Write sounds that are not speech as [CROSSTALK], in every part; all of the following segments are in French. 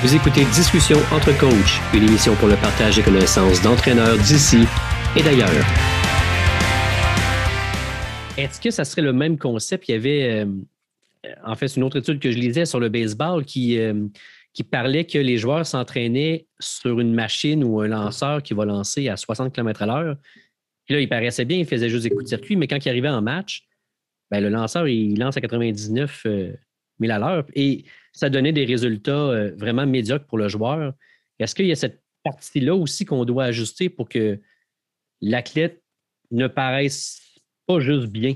Vous écoutez Discussion entre coachs, une émission pour le partage des connaissances d'entraîneurs d'ici et d'ailleurs. Est-ce que ça serait le même concept? Il y avait, euh, en fait, une autre étude que je lisais sur le baseball qui, euh, qui parlait que les joueurs s'entraînaient sur une machine ou un lanceur qui va lancer à 60 km à l'heure. Là, il paraissait bien, il faisait juste des coups de circuit, mais quand il arrivait en match, ben, le lanceur, il lance à 99 000 à l'heure. Et ça donnait des résultats euh, vraiment médiocres pour le joueur. Est-ce qu'il y a cette partie-là aussi qu'on doit ajuster pour que l'athlète ne paraisse pas juste bien?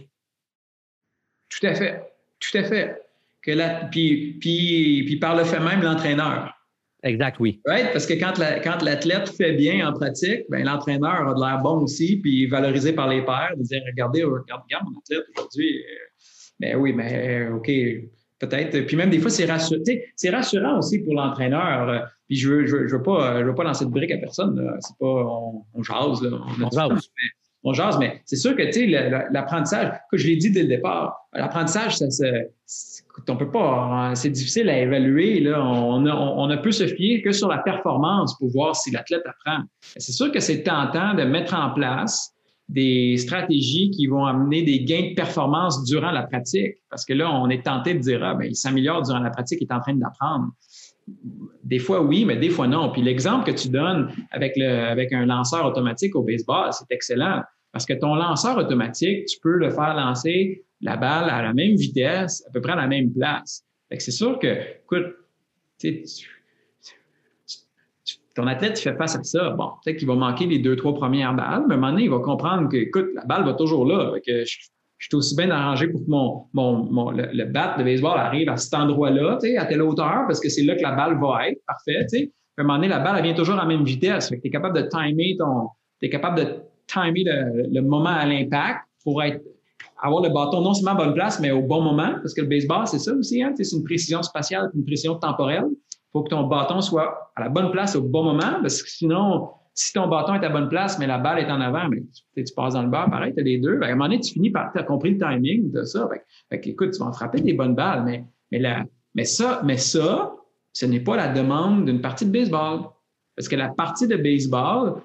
Tout à fait. Tout à fait. Que la, puis, puis, puis par le fait même, l'entraîneur. Exact, oui. Right? Parce que quand, quand l'athlète fait bien en pratique, ben, l'entraîneur a de l'air bon aussi, puis valorisé par les pairs, de dire Regardez, regarde, regarde mon athlète aujourd'hui. Euh, ben oui, mais OK, peut-être. Puis même des fois, c'est rassurant. Aussi pour l'entraîneur. Puis je veux, je, veux, pas, je veux pas lancer de briques à personne. C'est pas on, on, jase, là. On, jase. Mais, on jase, mais c'est sûr que tu sais, l'apprentissage, que je l'ai dit dès le départ, l'apprentissage, ça se. On peut pas, hein, c'est difficile à évaluer. Là. On, a, on, ne peut se fier que sur la performance pour voir si l'athlète apprend. C'est sûr que c'est tentant de mettre en place des stratégies qui vont amener des gains de performance durant la pratique. Parce que là, on est tenté de dire, ah, ben, il s'améliore durant la pratique, il est en train d'apprendre. Des fois, oui, mais des fois, non. Puis l'exemple que tu donnes avec, le, avec un lanceur automatique au baseball, c'est excellent. Parce que ton lanceur automatique, tu peux le faire lancer la balle à la même vitesse, à peu près à la même place. c'est sûr que, écoute, tu, ton athlète fait face à ça. Bon, peut-être qu'il va manquer les deux, trois premières balles, mais à un moment donné, il va comprendre que, écoute, la balle va toujours là. Que je, suis aussi bien arrangé pour que mon, mon, le, le, bat de baseball arrive à cet endroit-là, à telle hauteur, parce que c'est là que la balle va être. Parfait. À un moment donné, la balle, elle vient toujours à la même vitesse. Tu es capable de timer ton. Tu capable de timer le, moment à l'impact pour être avoir le bâton non seulement à bonne place, mais au bon moment, parce que le baseball, c'est ça aussi, hein? c'est une précision spatiale, une précision temporelle faut que ton bâton soit à la bonne place au bon moment, parce que sinon, si ton bâton est à la bonne place, mais la balle est en avant, mais tu, passes dans le bas, pareil, tu as les deux. À un moment donné, tu finis par, tu as compris le timing de ça. Écoute, tu vas en frapper des bonnes balles, mais ça, ce n'est pas la demande d'une partie de baseball. Parce que la partie de baseball,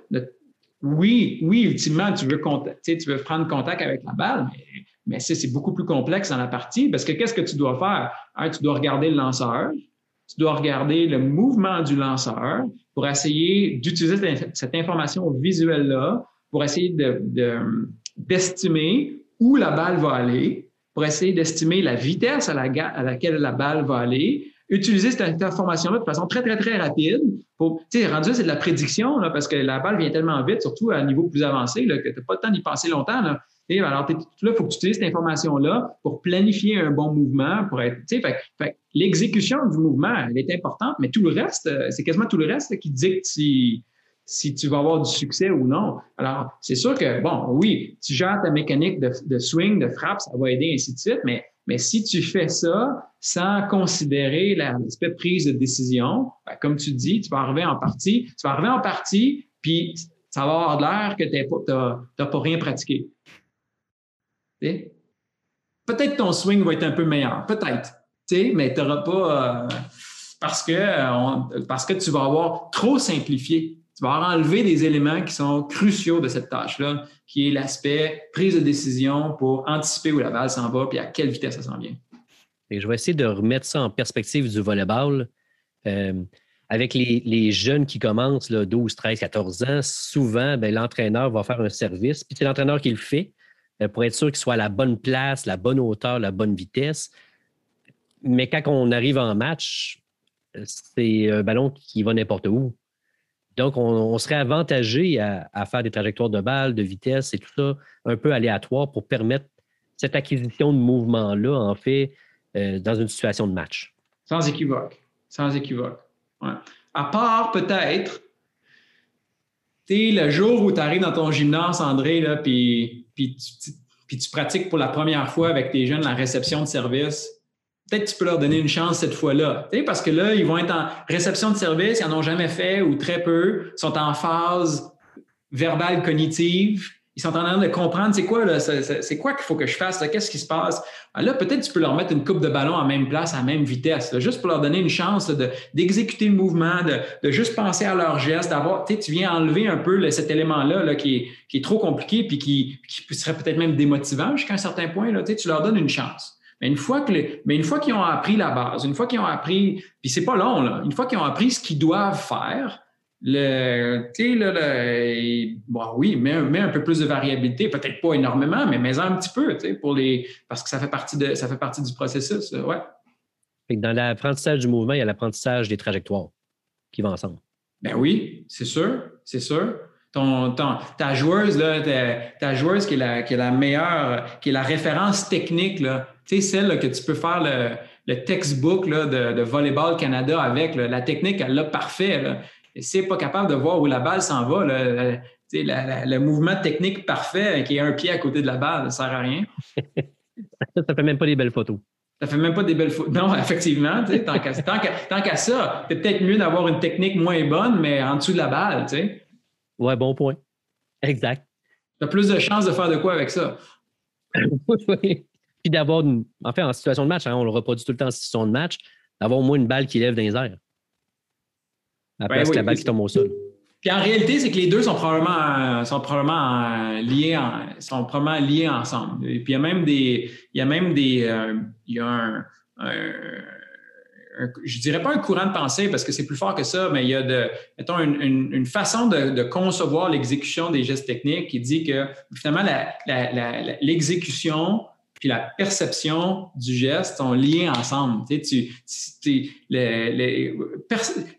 oui, oui, ultimement, tu veux, tu veux prendre contact avec la balle, mais, mais c'est beaucoup plus complexe dans la partie parce que qu'est-ce que tu dois faire? Un, tu dois regarder le lanceur, tu dois regarder le mouvement du lanceur pour essayer d'utiliser cette information visuelle-là pour essayer d'estimer de, où la balle va aller, pour essayer d'estimer la vitesse à, laquelle la balle va aller, utiliser cette information-là de façon très, très, très rapide. Pour, tu sais, rendu c'est de la prédiction, là, parce que la balle vient tellement vite, surtout à un niveau plus avancé, que tu n'as pas le temps d'y penser longtemps. Là. Alors, il faut que tu utilises cette information-là pour planifier un bon mouvement, pour être, fait, l'exécution du mouvement, elle est importante, mais tout le reste, euh, c'est quasiment tout le reste qui dicte si, si tu vas avoir du succès ou non. Alors, c'est sûr que, bon, oui, tu gères ta mécanique de, swing, de frappe, ça va aider, ainsi de suite, mais, mais si tu fais ça sans considérer l'aspect prise de décision, ben, comme tu dis, tu vas arriver en partie, tu vas arriver en partie, puis ça va avoir l'air que tu n'as pas rien pratiqué. Peut-être ton swing va être un peu meilleur, peut-être, mais tu n'auras pas. Euh, parce, que, euh, parce que tu vas avoir trop simplifié. Tu vas avoir enlevé des éléments qui sont cruciaux de cette tâche-là, qui est l'aspect prise de décision pour anticiper où la balle s'en va et à quelle vitesse ça s'en vient. Et je vais essayer de remettre ça en perspective du volleyball. Euh, avec les, jeunes qui commencent, là, 12, 13, 14 ans, souvent, ben, l'entraîneur va faire un service, puis c'est l'entraîneur qui le fait. Euh, pour être sûr qu'il soit à la bonne place, la bonne hauteur, la bonne vitesse. Mais quand on arrive en match, c'est un ballon qui va n'importe où. Donc, on, serait avantagé à, faire des trajectoires de balle, de vitesse et tout ça un peu aléatoire pour permettre cette acquisition de mouvement-là, en fait, euh, dans une situation de match. Sans équivoque. Sans équivoque. À part peut-être, tu le jour où tu arrives dans ton gymnase, André, là, puis puis tu, pratiques pour la première fois avec tes jeunes la réception de service, peut-être tu peux leur donner une chance cette fois-là. Parce que là, ils vont être en réception de service, ils n'en ont jamais fait ou très peu, sont en phase verbale cognitive, ils sont en train de comprendre c'est quoi, c'est quoi qu'il faut que je fasse, qu'est-ce qui se passe. Ah, là, peut-être tu peux leur mettre une coupe de ballon à même place, à même vitesse, juste pour leur donner une chance d'exécuter le mouvement, de, juste penser à leur geste, d'avoir, tu viens enlever un peu cet élément-là là, qui, est, trop compliqué puis qui, serait peut-être même démotivant jusqu'à un certain point. Là, tu leur donnes une chance. Mais une fois que mais une fois qu'ils ont appris la base, une fois qu'ils ont appris, puis c'est pas long, là, une fois qu'ils ont appris ce qu'ils doivent faire, le, bon, oui, mets, un peu plus de variabilité, peut-être pas énormément, mais mets un petit peu, pour les, parce que ça fait partie, de, ça fait partie du processus, ouais. Dans l'apprentissage du mouvement, il y a l'apprentissage des trajectoires qui vont ensemble. Ben oui, c'est sûr, c'est sûr. Ton, ta joueuse, là, ta, joueuse qui est, la, qui est la meilleure, qui est la référence technique, là, tu sais, celle que tu peux faire le, le textbook là, de, de, Volleyball Canada avec, la technique, elle l'a parfait. Là si pas capable de voir où la balle s'en va, le mouvement technique parfait qui est un pied à côté de la balle, ça ne sert à rien. [LAUGHS] ça ne fait même pas des belles photos. Ça fait même pas des belles photos. Non, [LAUGHS] effectivement, tant qu'à ça, c'est peut-être mieux d'avoir une technique moins bonne, mais en dessous de la balle. Tu sais. Ouais, bon point. Exact. Tu as plus de chances de faire de quoi avec ça. [LAUGHS] oui. Puis d'avoir, en fait, en situation de match, hein, on le reproduit tout le temps en situation de match, d'avoir au moins une balle qui lève dans les airs à la la balle qui tombe au sol. Puis en réalité, c'est que les deux sont probablement, sont probablement liés, sont probablement liés ensemble. Et puis il y a même des, il y a même des, euh, il y a un, je dirais pas un courant de pensée parce que c'est plus fort que ça, mais il y a de, mettons, une, une, façon de, de concevoir l'exécution des gestes techniques qui dit que finalement l'exécution puis la perception du geste sont liés ensemble. Tu, tu,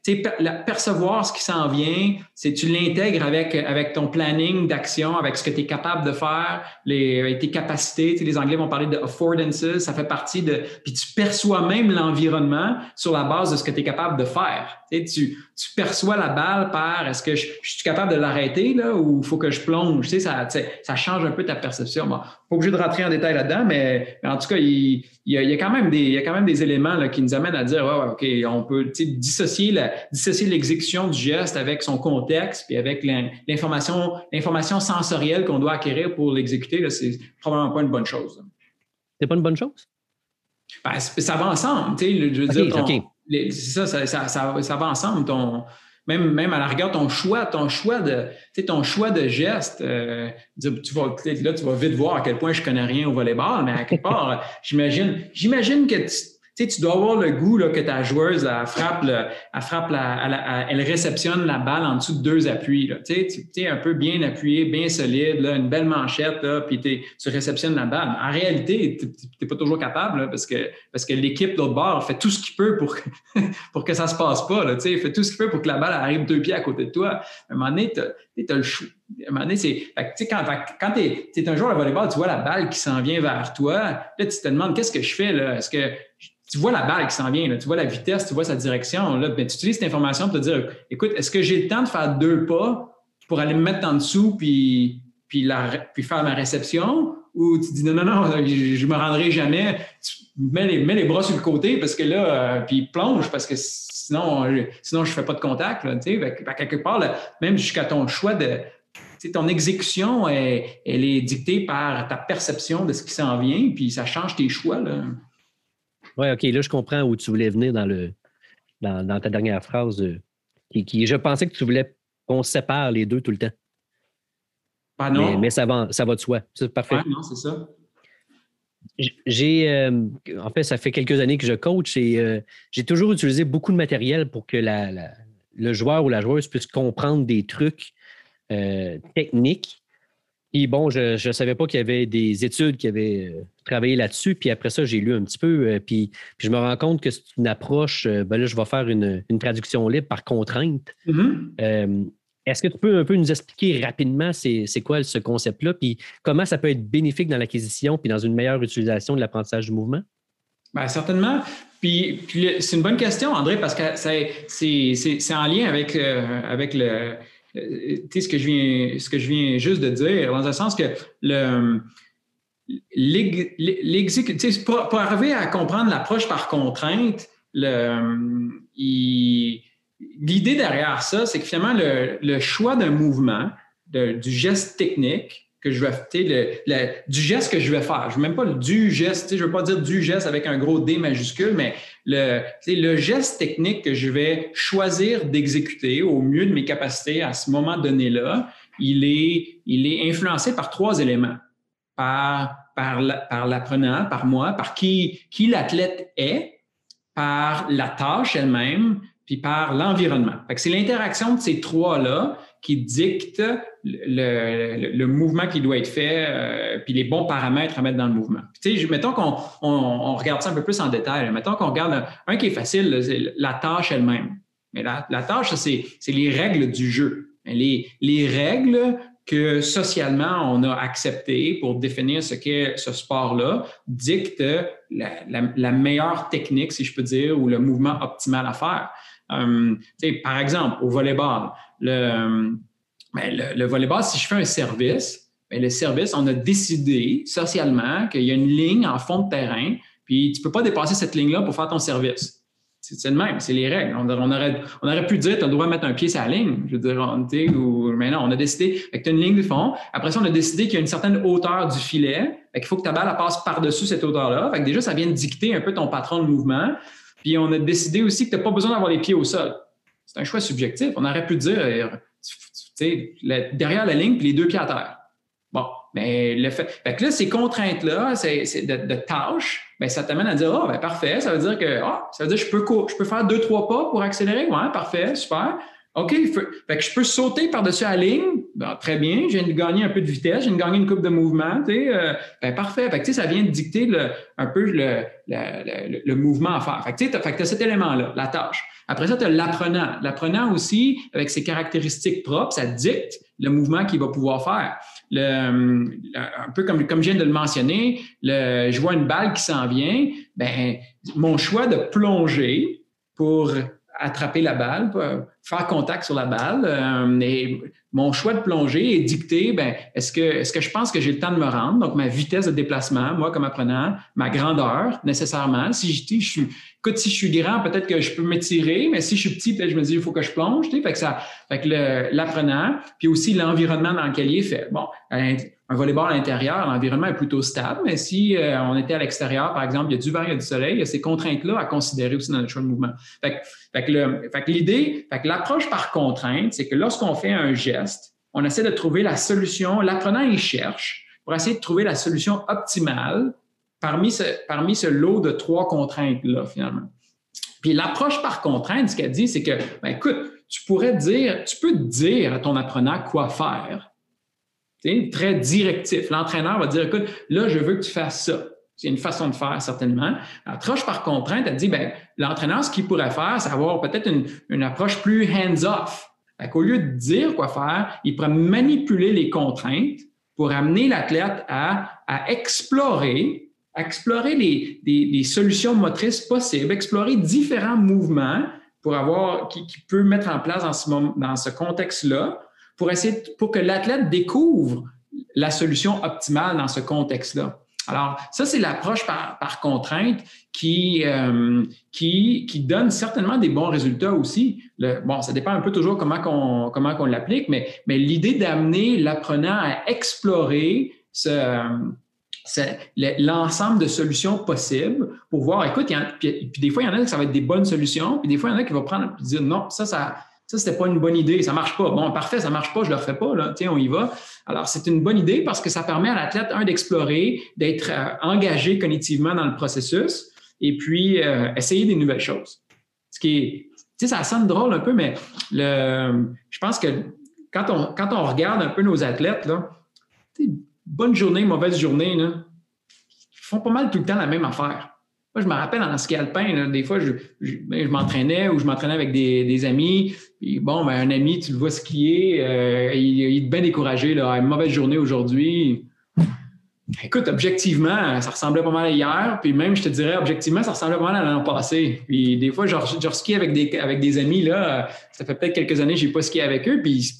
tu, percevoir ce qui s'en vient, c'est tu l'intègres avec, avec ton planning d'action, avec ce que tu es capable de faire, les, tes capacités. Tu les Anglais vont parler de affordances, ça fait partie de... Puis tu perçois même l'environnement sur la base de ce que tu es capable de faire. Tu, tu, tu, perçois la balle par est-ce que je, suis capable de l'arrêter là ou faut que je plonge? Tu sais, ça, ça change un peu ta perception. Bon, pas obligé de rentrer en détail là-dedans, mais, en tout cas, il, il, y a, quand même des, il y a quand même des éléments là, qui nous amènent à dire OK, on peut dissocier, la, dissocier l'exécution du geste avec son contexte puis avec l'information, l'information sensorielle qu'on doit acquérir pour l'exécuter. C'est probablement pas une bonne chose. C'est pas une bonne chose? Ben, ça va ensemble. Tu sais, je veux dire, c'est ça ça, ça, ça, va ensemble. Ton, même, même à la rigueur, ton choix, ton choix de, ton choix de geste, euh, tu vas, là, tu vas vite voir à quel point je connais rien au volleyball, mais à quelque [LAUGHS] part, j'imagine, j'imagine que tu, tu dois avoir le goût là, que ta joueuse elle frappe, elle, frappe la, elle, réceptionne la balle en dessous de deux appuis. Là. Tu es un peu bien appuyé, bien solide, là, une belle manchette, là, puis tu réceptionnes la balle. En réalité, tu n'es pas toujours capable parce que, parce que l'équipe d'autre bord fait tout ce qu'il peut pour, [LAUGHS] pour que ça ne se passe pas. Là, fait tout ce qu'il peut pour que la balle arrive deux pieds à côté de toi. À un moment donné, tu as, le choix. À un moment donné, c'est. Quand, tu es, un joueur de volleyball, tu vois la balle qui s'en vient vers toi. Là, tu te demandes qu'est-ce que je fais là? Est-ce que tu vois la balle qui s'en vient, tu vois la vitesse, tu vois sa direction. Là, ben, tu utilises cette information pour te dire écoute, est-ce que j'ai le temps de faire deux pas pour aller me mettre en dessous puis, puis, la, puis faire ma réception? Ou tu dis non, non, non, je ne me rendrai jamais. Mets les, mets les bras sur le côté parce que là, euh, puis plonge parce que sinon, sinon je ne fais pas de contact. Là, quelque part, même jusqu'à ton choix de, ton exécution, elle, elle, est dictée par ta perception de ce qui s'en vient, puis ça change tes choix. Oui, OK, là, je comprends où tu voulais venir dans, le, dans, ta dernière phrase. Euh, qui, je pensais que tu voulais qu'on sépare les deux tout le temps. Ah non. Mais, ça, va, ça va de soi. C'est parfait. non, c'est ça. J'ai, euh, en fait, ça fait quelques années que je coach et euh, j'ai toujours utilisé beaucoup de matériel pour que le joueur ou la joueuse puisse comprendre des trucs techniques puis bon, je ne savais pas qu'il y avait des études qui avaient euh, travaillé là-dessus. Puis après ça, j'ai lu un petit peu. Euh, puis, je me rends compte que c'est une approche. Euh, ben là, je vais faire une, traduction libre par contrainte. Mm-hmm. Est-ce que tu peux un peu nous expliquer rapidement c'est quoi ce concept-là? Puis comment ça peut être bénéfique dans l'acquisition puis dans une meilleure utilisation de l'apprentissage du mouvement? Bien, certainement. Puis, c'est une bonne question, André, parce que c'est en lien avec, avec le euh, ce que je viens, ce que je viens juste de dire, dans un sens que le pour, pour, arriver à comprendre l'approche par contrainte, l'idée derrière ça, c'est que finalement, le, choix d'un mouvement, du geste technique, que je vais du geste que je vais faire. Je veux même pas le du geste, je veux pas dire du geste avec un gros D majuscule, mais le, le geste technique que je vais choisir d'exécuter au mieux de mes capacités à ce moment donné-là, il est, il est influencé par trois éléments. Par, par, l'apprenant, par moi, par qui, qui l'athlète est, par la tâche elle-même, puis par l'environnement. C'est l'interaction de ces trois-là qui dicte le, mouvement qui doit être fait, euh, puis les bons paramètres à mettre dans le mouvement. Puis, mettons qu'on on, regarde ça un peu plus en détail. Mettons qu'on regarde un, qui est facile, c'est la tâche elle-même. Mais la, tâche, c'est les règles du jeu. Les, les règles que socialement on a acceptées pour définir ce qu'est ce sport-là dictent la, meilleure technique, si je peux dire, ou le mouvement optimal à faire. Euh, par exemple, au volleyball, le, ben, le, le, volleyball, si je fais un service, ben, le service, on a décidé socialement qu'il y a une ligne en fond de terrain, puis tu ne peux pas dépasser cette ligne-là pour faire ton service. C'est le même, c'est les règles. On, aurait, pu dire, tu as le droit de mettre un pied sur la ligne. Je veux dire, on, ou, mais non, on a décidé, que tu as une ligne de fond. Après ça, on a décidé qu'il y a une certaine hauteur du filet. Fait qu'il faut que ta balle passe par-dessus cette hauteur-là. Déjà, ça vient de dicter un peu ton patron de mouvement. Puis on a décidé aussi que tu n'as pas besoin d'avoir les pieds au sol. C'est un choix subjectif. On aurait pu dire, derrière la ligne, puis les deux pieds à terre. Bon, mais le fait. fait que là, ces contraintes-là, c'est, de, tâches, bien, ça t'amène à dire Ah, ben parfait, ça veut dire que ah, ça veut dire que je peux, je peux faire deux, trois pas pour accélérer. Ouais, parfait, super. OK, fait que je peux sauter par-dessus la ligne. Ben, très bien, j'ai gagné un peu de vitesse, j'ai gagné une coupe de mouvement. Euh, ben, parfait. Fait que, ça vient de dicter un peu le, mouvement à faire. Fait que tu as cet élément-là, la tâche. Après ça, tu as l'apprenant. L'apprenant aussi, avec ses caractéristiques propres, ça dicte le mouvement qu'il va pouvoir faire. Le, un peu comme, comme je viens de le mentionner, le, je vois une balle qui s'en vient, ben, mon choix de plonger pour attraper la balle, faire contact sur la balle. Euh, et mon choix de plonger est dicté, ben, est-ce que, est-ce que je pense que j'ai le temps de me rendre? Donc, ma vitesse de déplacement, moi, comme apprenant, ma grandeur, nécessairement. Si je, je suis, écoute, si je suis grand, peut-être que je peux m'étirer, mais si je suis petit, peut-être je me dis, il faut que je plonge. Fait que ça, fait que l'apprenant, puis aussi l'environnement dans lequel il est fait. Bon, un volleyball à l'intérieur, l'environnement est plutôt stable, mais si euh, on était à l'extérieur, par exemple, il y a du vent, il y a du soleil, il y a ces contraintes-là à considérer aussi dans le choix de mouvement. Fait que, l'idée, fait que l'approche par contrainte, c'est que lorsqu'on fait un geste, on essaie de trouver la solution, l'apprenant, il cherche pour essayer de trouver la solution optimale parmi ce, parmi ce lot de trois contraintes-là, finalement. Puis l'approche par contrainte, ce qu'elle dit, c'est que, ben, écoute, tu pourrais dire, tu peux dire à ton apprenant quoi faire, très directif. L'entraîneur va dire, écoute, là, je veux que tu fasses ça. C'est une façon de faire, certainement. L'approche par contrainte, elle dit, ben, l'entraîneur, ce qu'il pourrait faire, c'est avoir peut-être une, approche plus hands-off. Au lieu de dire quoi faire, il pourrait manipuler les contraintes pour amener l'athlète à, explorer, explorer les, des, solutions motrices possibles, explorer différents mouvements pour avoir, qui, qui peut mettre en place dans ce, dans ce contexte-là pour essayer, pour que l'athlète découvre la solution optimale dans ce contexte-là. Alors, ça, c'est l'approche par, contrainte qui, euh, qui, qui, donne certainement des bons résultats aussi. Bon, ça dépend un peu toujours comment qu'on comment qu'on l'applique, mais, mais l'idée d'amener l'apprenant à explorer l'ensemble de solutions possibles pour voir, écoute, puis, des fois, il y en a qui ça va être des bonnes solutions, puis des fois, il y en a qui vont prendre et dire non, ça, ça, ça, c'était pas une bonne idée, ça marche pas. Bon, parfait, ça marche pas, je le refais pas, là. Tiens, on y va. Alors, c'est une bonne idée parce que ça permet à l'athlète, un, d'explorer, d'être euh, engagé cognitivement dans le processus et puis euh, essayer des nouvelles choses. Ce qui est, tu sais, ça sonne drôle un peu, mais le, je pense que quand on, quand on regarde un peu nos athlètes, là, bonne journée, mauvaise journée, là, ils font pas mal tout le temps la même affaire. Moi, je me rappelle en ski alpin, des fois, je, ben, je, m'entraînais ou je m'entraînais avec des, des amis. Puis, bon, ben, un ami, tu le vois skier, euh, il, est bien découragé, là, une mauvaise journée aujourd'hui. Écoute, objectivement, ça ressemblait pas mal à hier. Puis même, je te dirais, objectivement, ça ressemblait pas mal à l'an passé. Puis des fois, je, je skie avec des, avec des amis, là, ça fait peut-être quelques années que j'ai pas skié avec eux. Puis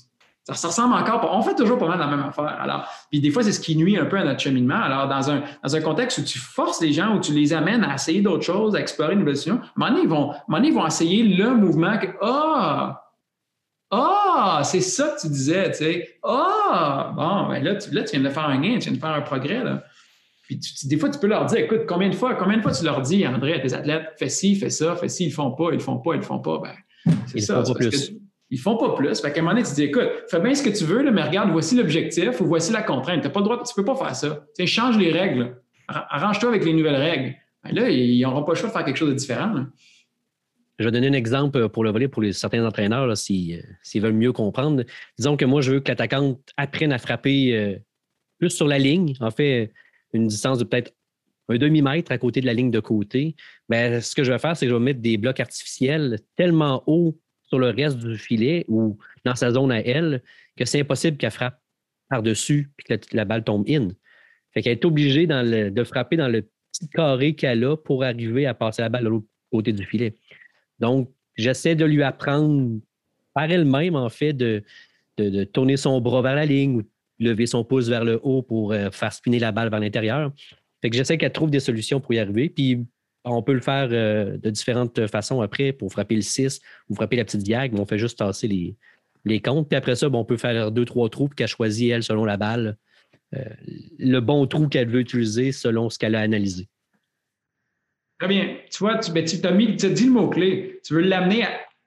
ça, ressemble encore. On fait toujours pas mal la même affaire. Alors, puis des fois, c'est ce qui nuit un peu à notre cheminement. Alors, dans un, dans un contexte où tu forces les gens, où tu les amènes à essayer d'autres choses, à explorer une nouvelles à un moment donné, ils vont, ils vont essayer le mouvement que! Ah! Ah, c'est ça que tu disais, tu sais. Ah, bon, ben là, tu, là, tu viens de faire un gain, tu viens de faire un progrès, là. Puis des fois, tu peux leur dire, écoute, combien de fois, combien de fois tu leur dis, André, à tes athlètes, fais ci, fais ça, fais ci, ils le font pas, ils le font pas, ils le font pas. Ben, c'est ça. Font pas plus. ils font pas plus. Fait qu'à un moment donné, tu dis, écoute, fais bien ce que tu veux, là, mais regarde, voici l'objectif ou voici la contrainte. Tu pas le droit, tu peux pas faire ça. Tu sais, change les règles. Arrange-toi avec les nouvelles règles. Ben là, ils n'auront pas le choix de faire quelque chose de différent. Je vais donner un exemple pour le pour certains entraîneurs, euh, s'ils veulent mieux comprendre. Disons que moi, je veux que l'attaquante apprenne à frapper euh, plus sur la ligne, en fait, une distance de peut-être un demi-mètre à côté de la ligne de côté. Bien, ce que je vais faire, c'est que je vais mettre des blocs artificiels tellement haut sur le reste du filet ou dans sa zone à elle que c'est impossible qu'elle frappe par-dessus et que la, balle tombe in. Fait qu'elle est obligée de frapper dans le petit carré qu'elle a pour arriver à passer la balle de l'autre côté du filet. Donc, j'essaie de lui apprendre par elle-même, en fait, de, tourner son bras vers la ligne ou lever son pouce vers le haut pour euh, faire spinner la balle vers l'intérieur. Fait que j'essaie qu'elle trouve des solutions pour y arriver. Puis on peut le faire euh, de différentes façons après pour frapper le 6 ou frapper la petite diag, on fait juste tasser les, les comptes. Puis après ça, on peut faire deux, trois trous qu'elle choisit, elle, selon la balle, euh, le bon trou qu'elle veut utiliser selon ce qu'elle a analysé. Très bien. Tu vois, tu, ben, tu as, mis, dit le mot-clé. Tu veux l'amener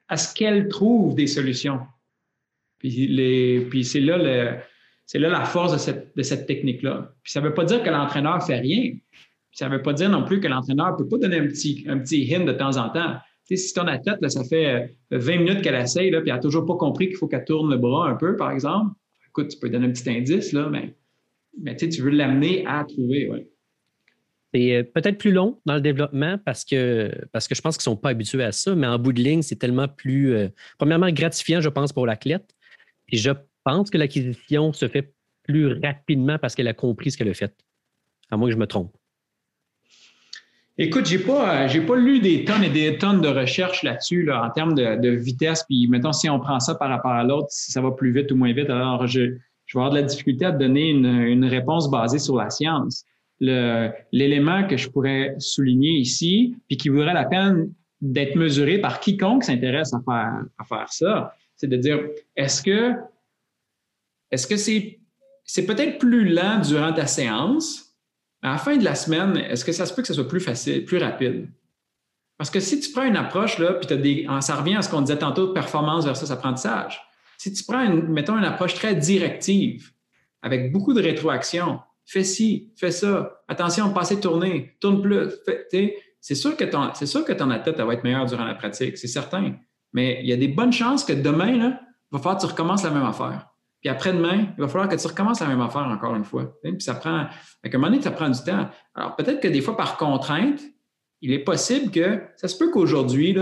à, ce qu'elle trouve des solutions. Puis, c'est là, le, là la force de cette, de cette technique-là. Puis ça ne veut pas dire que l'entraîneur ne fait rien. ça ne veut pas dire non plus que l'entraîneur ne peut pas donner un petit, un petit hint de temps en temps. Tu sais, si ton athlète, là, ça fait 20 minutes qu'elle essaye, là, puis elle n'a toujours pas compris qu'il faut qu'elle tourne le bras un peu, par exemple, écoute, tu peux donner un petit indice, là, mais, mais tu veux l'amener à trouver. Ouais. C'est euh, peut-être plus long dans le développement parce que, parce que je pense qu'ils ne sont pas habitués à ça, mais en bout de ligne, c'est tellement plus, euh, premièrement, gratifiant, je pense, pour l'athlète. Et je pense que l'acquisition se fait plus rapidement parce qu'elle a compris ce qu'elle a fait. À moins que je me trompe. Écoute, j'ai pas, euh, pas lu des tonnes et des tonnes de recherches là-dessus là, en termes de, vitesse. Puis, mettons, si on prend ça par rapport à l'autre, si ça va plus vite ou moins vite, alors je, je vais avoir de la difficulté à donner une réponse basée sur la science l'élément que je pourrais souligner ici, puis qui vaudrait la peine d'être mesuré par quiconque s'intéresse à faire, à faire ça, c'est de dire est-ce que est-ce c'est peut-être plus lent durant ta séance, mais à la fin de la semaine, est-ce que ça se peut que ce soit plus facile, plus rapide? Parce que si tu prends une approche, là, puis des, ça revient à ce qu'on disait tantôt performance versus apprentissage. Si tu prends, une, mettons, une approche très directive, avec beaucoup de rétroaction, fais ci, fais ça, attention, passez tourner, tourne plus. C'est sûr que ton, c'est sûr que va être meilleure durant la pratique, c'est certain. Mais il y a des bonnes chances que demain, là, il va falloir que tu recommences la même affaire. Puis après-demain, il va falloir que tu recommences la même affaire encore une fois. Puis ça prend, à un moment donné, ça prend du temps. Alors peut-être que des fois, par contrainte, il est possible que, ça se peut qu'aujourd'hui,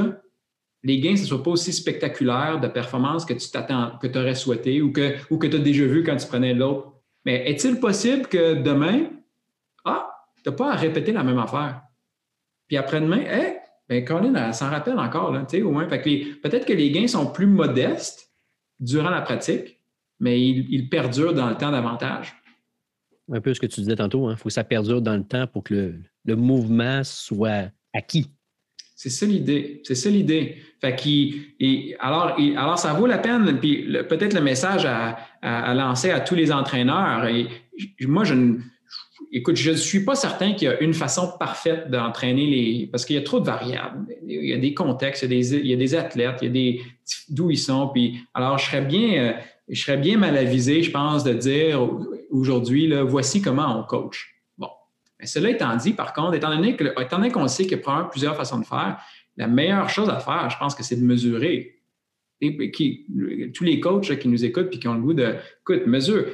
les gains ne soient pas aussi spectaculaires de performance que tu t'attends, que aurais souhaité ou que, ou que tu as déjà vu quand tu prenais l'autre mais est-il possible que demain, ah, tu n'as pas à répéter la même affaire? Puis après-demain, hé, ben Colin, elle s'en rappelle encore, tu sais, au moins. peut-être que les gains sont plus modestes durant la pratique, mais ils, perdurent dans le temps davantage. Un peu ce que tu disais tantôt, il hein. faut que ça perdure dans le temps pour que le mouvement soit acquis. C'est ça l'idée. C'est ça l'idée. Fait alors, alors, ça vaut la peine. Puis peut-être le message à, lancer à tous les entraîneurs. Et moi, je ne, écoute, je ne suis pas certain qu'il y a une façon parfaite d'entraîner les. Parce qu'il y a trop de variables. Il y a des contextes, il y a des, il y a des athlètes, il y a des d'où ils sont. Puis alors, je serais bien, je serais bien mal avisé, je pense, de dire aujourd'hui, voici comment on coach. Mais cela étant dit, par contre, étant donné qu'on sait qu'il y a plusieurs façons de faire, la meilleure chose à faire, je pense que c'est de mesurer. tous les coachs qui nous écoutent et qui ont le goût de, écoute, mesure,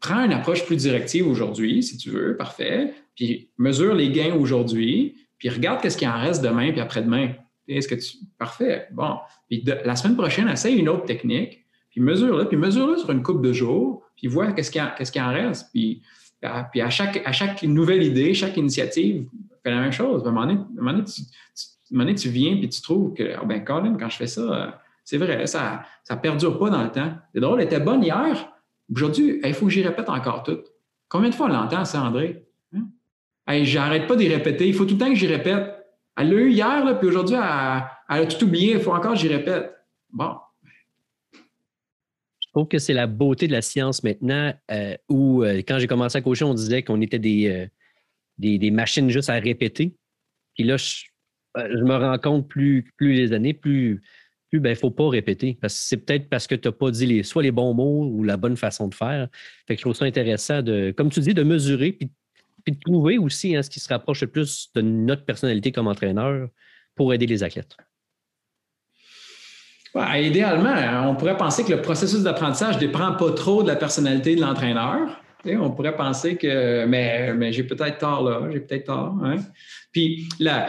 prends une approche plus directive aujourd'hui, si tu veux, parfait, puis mesure les gains aujourd'hui, puis regarde qu'est-ce qui en reste demain puis après-demain. Est-ce que tu, parfait, bon. Puis la semaine prochaine, essaye une autre technique, puis mesure-le, puis mesure-le sur une coupe de jours, puis vois qu'est-ce qui, qui en reste, puis puis à chaque, à chaque nouvelle idée, chaque initiative, fait la même chose. À un moment donné, tu, viens et tu trouves que, oh ben Colin, quand je fais ça, c'est vrai, ça ne perdure pas dans le temps. C'est drôle, elle était bonne hier. Aujourd'hui, il faut que j'y répète encore tout. Combien de fois on l'entend, ça, André? Hein? J'arrête pas d'y répéter. Il faut tout le temps que j'y répète. Elle l'a eu hier, là, puis aujourd'hui, elle, a tout oublié. Il faut encore que j'y répète. Bon, trouve que c'est la beauté de la science maintenant, euh, où euh, quand j'ai commencé à coacher, on disait qu'on était des, des, machines juste à répéter. Puis là, je, me rends compte plus, plus les années, plus il ne ben, faut pas répéter. Parce que c'est peut-être parce que tu n'as pas dit les, soit les bons mots ou la bonne façon de faire. Fait que je trouve ça intéressant de, comme tu dis, de mesurer puis, de trouver aussi hein, ce qui se rapproche le plus de notre personnalité comme entraîneur pour aider les athlètes. Idéalement, on pourrait penser que le processus d'apprentissage ne dépend pas trop de la personnalité de l'entraîneur. On pourrait penser que, mais, mais j'ai peut-être tort là, j'ai peut-être tort. Hein. Puis la,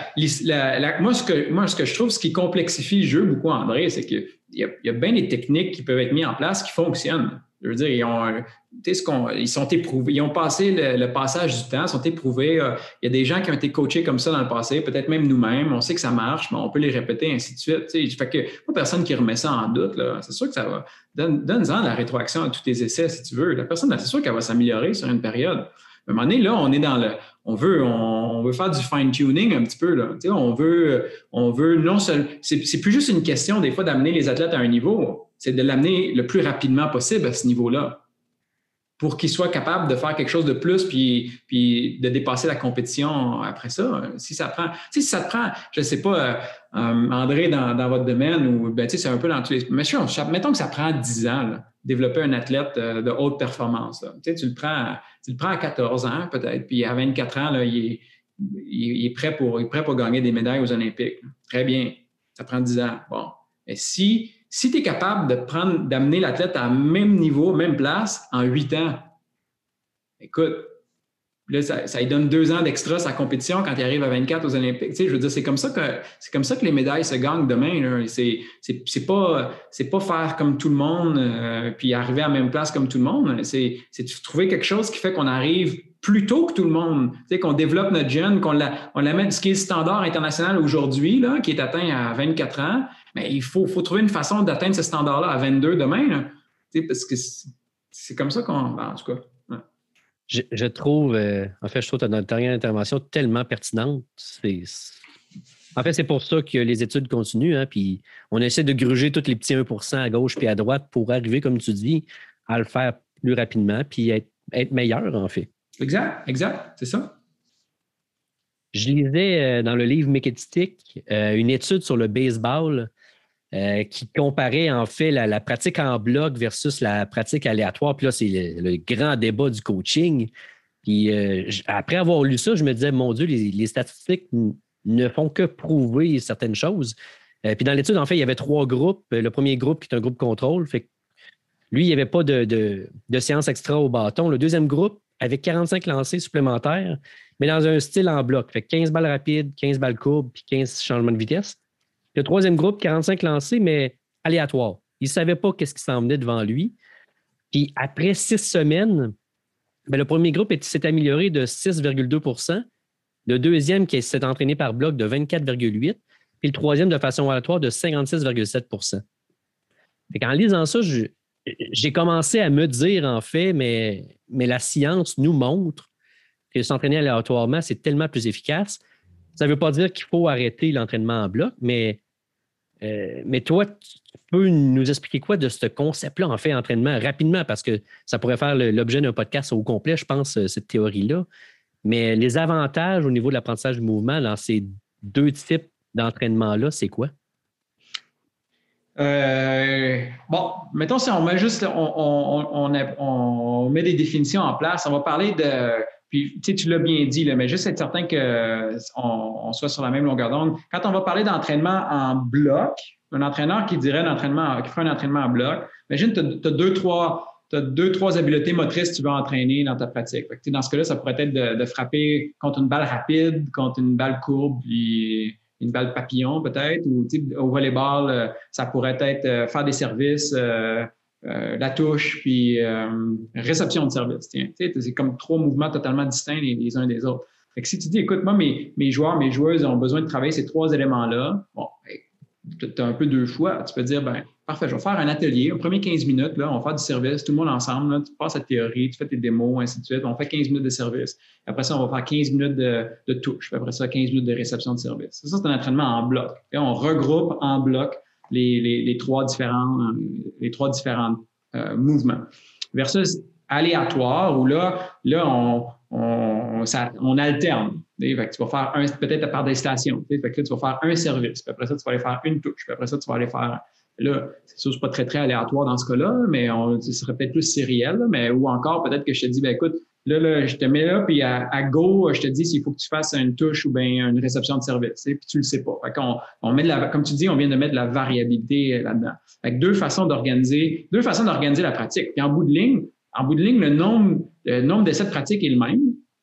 moi, ce que, moi, ce que je trouve, ce qui complexifie le jeu beaucoup, André, c'est qu'il y, y, a bien des techniques qui peuvent être mises en place qui fonctionnent. Je veux dire, ils, ont, ils sont éprouvés, ils ont passé le, passage du temps, sont éprouvés. Euh, il y a des gens qui ont été coachés comme ça dans le passé, peut-être même nous-mêmes. On sait que ça marche, mais on peut les répéter, ainsi de suite. sais. Fait que personne qui remet ça en doute. C'est sûr que ça va. Donne-en la rétroaction à tous tes essais si tu veux. La personne, c'est sûr qu'elle va s'améliorer sur une période. Un moment donné, là, on est dans le. On veut, on, veut faire du fine-tuning un petit peu. Là. On veut, on veut non seulement. C'est plus juste une question, des fois, d'amener les athlètes à un niveau c'est de l'amener le plus rapidement possible à ce niveau-là pour qu'ils soient capables de faire quelque chose de plus puis, puis de dépasser la compétition après ça. Si ça prend, si ça te prend, je ne sais pas, euh, euh, André, dans, votre domaine, ou ben, c'est un peu dans tous les. Mais mettons que ça prend 10 ans, développer un athlète euh, de haute performance. Tu, le prends, tu le prends à 14 ans, peut-être, puis à 24 ans, là, il, est, prêt pour, il est prêt pour gagner des médailles aux Olympiques. Très bien. Ça prend 10 ans. Bon. Mais si si tu es capable de prendre, d'amener l'athlète à même niveau, même place, en huit ans, écoute, là, ça, lui donne deux ans d'extra sa compétition quand il arrive à 24 aux Olympiques. Tu je veux dire, c'est comme ça que c'est comme ça que les médailles se gagnent demain. C'est, c'est, pas, c'est pas faire comme tout le monde euh, puis arriver à la même place comme tout le monde. C'est, c'est trouver quelque chose qui fait qu'on arrive plus tôt que tout le monde. Tu sais, qu'on développe notre jeune, qu'on la, on l'amène, ce qui est le standard international aujourd'hui, là, qui est atteint à 24 ans, mais il faut, faut trouver une façon d'atteindre ce standard-là à 22 demain, parce que c'est comme ça qu'on. Ben, en tout cas. Je, trouve, euh, en fait, je trouve notre dernière intervention tellement pertinente. En fait, c'est pour ça que les études continuent, hein, puis on essaie de gruger tous les petits 1% à gauche puis à droite pour arriver, comme tu dis, à le faire plus rapidement puis être, être meilleur, en fait. Exact, exact, c'est ça. Je lisais euh, dans le livre Mécanistique euh, une étude sur le baseball euh, qui comparait en fait la, pratique en bloc versus la pratique aléatoire. Puis là, c'est le, grand débat du coaching. Puis euh, après avoir lu ça, je me disais, mon Dieu, les, statistiques ne font que prouver certaines choses. Euh, puis dans l'étude, en fait, il y avait trois groupes. Le premier groupe qui est un groupe contrôle, fait lui, il n'y avait pas de, séance extra au bâton. Le deuxième groupe avait 45 lancers supplémentaires, mais dans un style en bloc. Fait 15 balles rapides, 15 balles courbes, puis 15 changements de vitesse. Le troisième groupe, 45 lancés, mais aléatoire. Il ne savait pas qu'est-ce qui s'en venait devant lui. Puis après six semaines, ben, le premier groupe s'est amélioré de 6,2% le deuxième qui s'est entraîné par bloc de 24,8% puis le troisième de façon aléatoire de 56,7% En lisant ça, j'ai commencé à me dire, en fait, mais, mais la science nous montre que s'entraîner aléatoirement, c'est tellement plus efficace. Ça ne veut pas dire qu'il faut arrêter l'entraînement en bloc, mais, euh, mais toi, tu peux nous expliquer quoi de ce concept-là, en fait, entraînement rapidement, parce que ça pourrait faire l'objet d'un podcast au complet, je pense, euh, cette théorie-là. Mais les avantages au niveau de l'apprentissage du mouvement dans ces deux types d'entraînement-là, c'est quoi? Euh, bon, mettons si on met juste, on, on, met des définitions en place, on va parler de puis, tu sais, tu l'as bien dit, là, mais juste être certain qu'on on soit sur la même longueur d'onde. Quand on va parler d'entraînement en bloc, un entraîneur qui dirait qui ferait un entraînement en bloc, imagine, tu as, deux, trois tu deux, trois habiletés motrices que tu veux entraîner dans ta pratique. dans ce cas-là, ça pourrait être de, frapper contre une balle rapide, contre une balle courbe, une balle papillon peut-être, ou au volleyball, euh, ça pourrait être euh, faire des services, euh, euh, la touche, puis euh, réception de service. C'est comme trois mouvements totalement distincts les, uns des autres. Si tu dis, écoute, moi, mes, mes joueurs, mes joueuses ont besoin de travailler ces trois éléments-là, bon, ben, tu as un peu deux choix. Tu peux dire, ben, parfait, je vais faire un atelier, un premier 15 minutes, là, on va faire du service, tout le monde ensemble, là, tu passes la théorie, tu fais tes démos, ainsi de suite. On fait 15 minutes de service. Après ça, on va faire 15 minutes de, de touche. après ça, 15 minutes de réception de service. Ça, c'est un entraînement en bloc. Et on regroupe en bloc les, trois différents, les trois différentes mouvement. Versus aléatoire, où là, là on, on, on alterne. Tu vas faire un, peut-être par des stations. Là, tu vas faire un service. Puis après ça, tu vas aller faire une touche. Puis après ça, tu vas aller faire. Là, c'est sûr, c'est pas très, très aléatoire dans ce cas-là, mais on, ce serait peut-être plus sériel. mais ou encore, peut-être que je te dis, ben écoute, là, là, je te mets là, puis à, go, je te dis s'il faut que tu fasses une touche ou bien une réception de service. Puis tu le sais pas. Fait qu'on, on met de la, comme tu dis, on vient de mettre de la variabilité là-dedans. Fait deux façons d'organiser, deux façons d'organiser la pratique. Puis en bout de ligne, en bout de ligne, le nombre, le nombre d'essais de pratique est le même.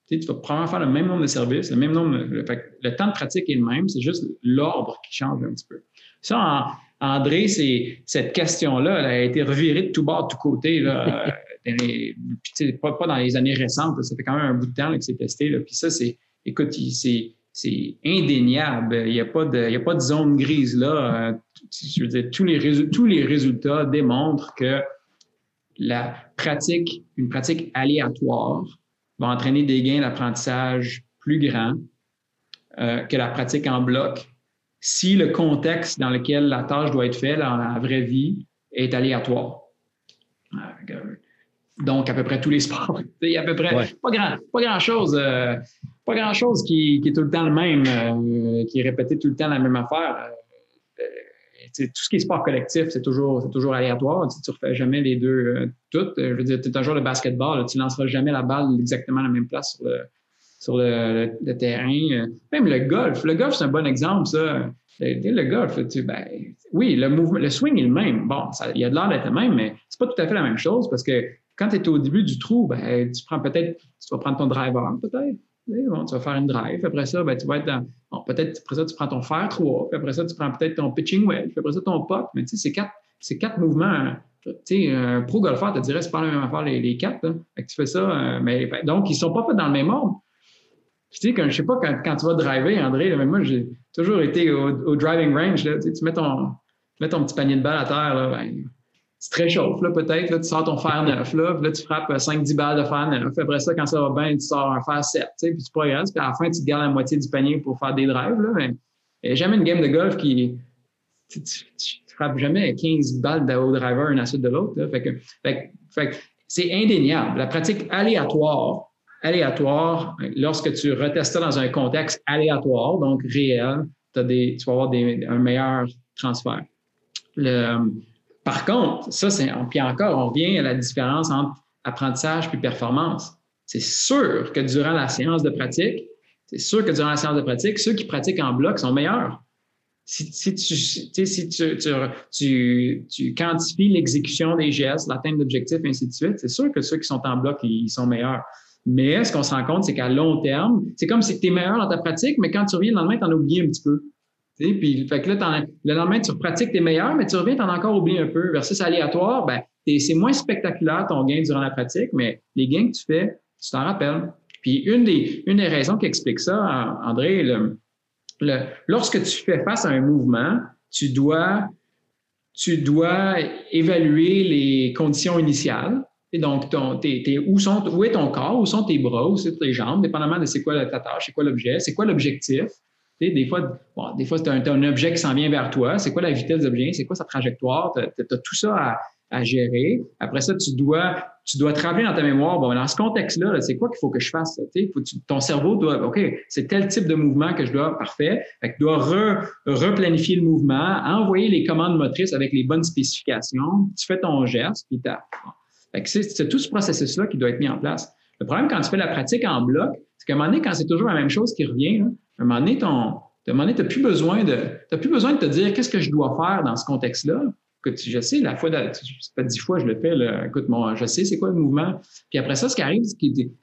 Tu, sais, tu vas probablement faire le même nombre de services, le même nombre. Le, le temps de pratique est le même, c'est juste l'ordre qui change un petit peu. Ça, André, c'est cette question-là, elle a été revirée de tout bord, de tout côté. Là, [LAUGHS] pas, pas, dans les années récentes. ça fait quand même un bout de temps que c'est testé. Là, puis ça, c'est, écoute, c'est, c'est indéniable. Il n'y a, pas de, il y a pas de zone grise là. Euh, je veux dire, tous les, tous les résultats démontrent que la pratique, une pratique aléatoire, va entraîner des gains d'apprentissage plus grands euh, que la pratique en bloc si le contexte dans lequel la tâche doit être faite dans la vraie vie est aléatoire. Donc, à peu près tous les sports. Il y a à peu près pas grand, pas grand chose, euh, pas grand chose qui, qui, est tout le temps le même, euh, qui est répété tout le temps la même affaire tout ce qui est sport collectif, c'est toujours, toujours aléatoire. Tu ne refais jamais les deux euh, toutes. Je veux dire, tu es un joueur de basketball, tu ne lanceras jamais la balle exactement à la même place sur le, sur le, terrain. Même le golf. Le golf, c'est un bon exemple, ça. Le, golf, tu, ben, oui, le, mouvement, le swing est le même. Bon, il y a de l'air d'être le même, mais c'est pas tout à fait la même chose parce que quand tu es au début du trou, ben, tu prends peut-être, tu vas prendre ton driver, peut-être tu vas faire une drive. Après ça, ben, tu vas être dans. peut-être après ça, tu prends ton fer 3. Puis après ça, tu prends peut-être ton pitching wedge. Puis après ça, ton putt. Mais tu sais, c'est quatre, quatre mouvements. Tu sais, un pro golfeur te dirait, c'est pas la même affaire les, les quatre. Fait que tu fais ça. Euh, mais, ben, donc, ils sont pas faits dans le même ordre. Tu sais, quand, je sais pas, quand, tu vas driver, André, mais moi, j'ai toujours été au, driving range. Tu, mets ton, petit panier de balles à terre. Là, ben, tu te réchauffes, peut-être, tu sors ton fer neuf, là, là, tu frappes 5-10 balles de fer neuf. Après ça, quand ça va bien, tu sors un fer 7, tu sais, puis tu progresses, puis à la fin, tu te gardes la moitié du panier pour faire des drives, là, il n'y a jamais une game de golf qui, tu, frappes jamais 15 balles de haut driver un à suite de l'autre, Fait que, c'est indéniable. La pratique aléatoire, aléatoire, lorsque tu retestes ça dans un contexte aléatoire, donc réel, tu vas avoir un meilleur transfert. Par contre, ça, c'est, puis encore, on revient à la différence entre apprentissage puis performance. C'est sûr que durant la séance de pratique, c'est sûr que durant la séance de pratique, ceux qui pratiquent en bloc sont meilleurs. Si tu, tu, quantifies l'exécution des gestes, l'atteinte d'objectifs, ainsi de suite, c'est sûr que ceux qui sont en bloc, ils sont meilleurs. Mais ce qu'on se rend compte, c'est qu'à long terme, c'est comme si tu es meilleur dans ta pratique, mais quand tu reviens le lendemain, tu en as oublié un petit peu. Puis, fait que là, le lendemain, tu pratiques tes meilleurs, mais tu reviens, tu en as encore oublié un peu. Versus aléatoire, ben, c'est moins spectaculaire ton gain durant la pratique, mais les gains que tu fais, tu t'en rappelles. Puis une des, une des raisons qui explique ça, André, lorsque tu fais face à un mouvement, tu dois, tu dois évaluer les conditions initiales. Donc, où, sont, où est ton corps, où sont tes bras, où sont tes jambes, dépendamment de c'est quoi ta tâche, c'est quoi l'objet, c'est quoi l'objectif des fois, bon, des fois, tu as, un objet qui s'en vient vers toi. C'est quoi la vitesse de l'objet? C'est quoi sa trajectoire? Tu as, tout ça à, à, gérer. Après ça, tu dois, tu dois te rappeler dans ta mémoire, bon, dans ce contexte-là, c'est quoi qu'il faut que je fasse? Faut ton cerveau doit, OK, c'est tel type de mouvement que je dois, parfait. Fait tu dois re, replanifier le mouvement, envoyer les commandes motrices avec les bonnes spécifications. Tu fais ton geste, puis tu c'est tout ce processus-là qui doit être mis en place. Le problème quand tu fais la pratique en bloc, c'est qu'à un moment donné, quand c'est toujours la même chose qui revient, à un moment donné, tu n'as plus besoin de, plus besoin de te dire qu'est-ce que je dois faire dans ce contexte-là. Je sais, la fois, pas dix fois je le fais, écoute, moi, je sais c'est quoi le mouvement. Puis après ça, ce qui arrive,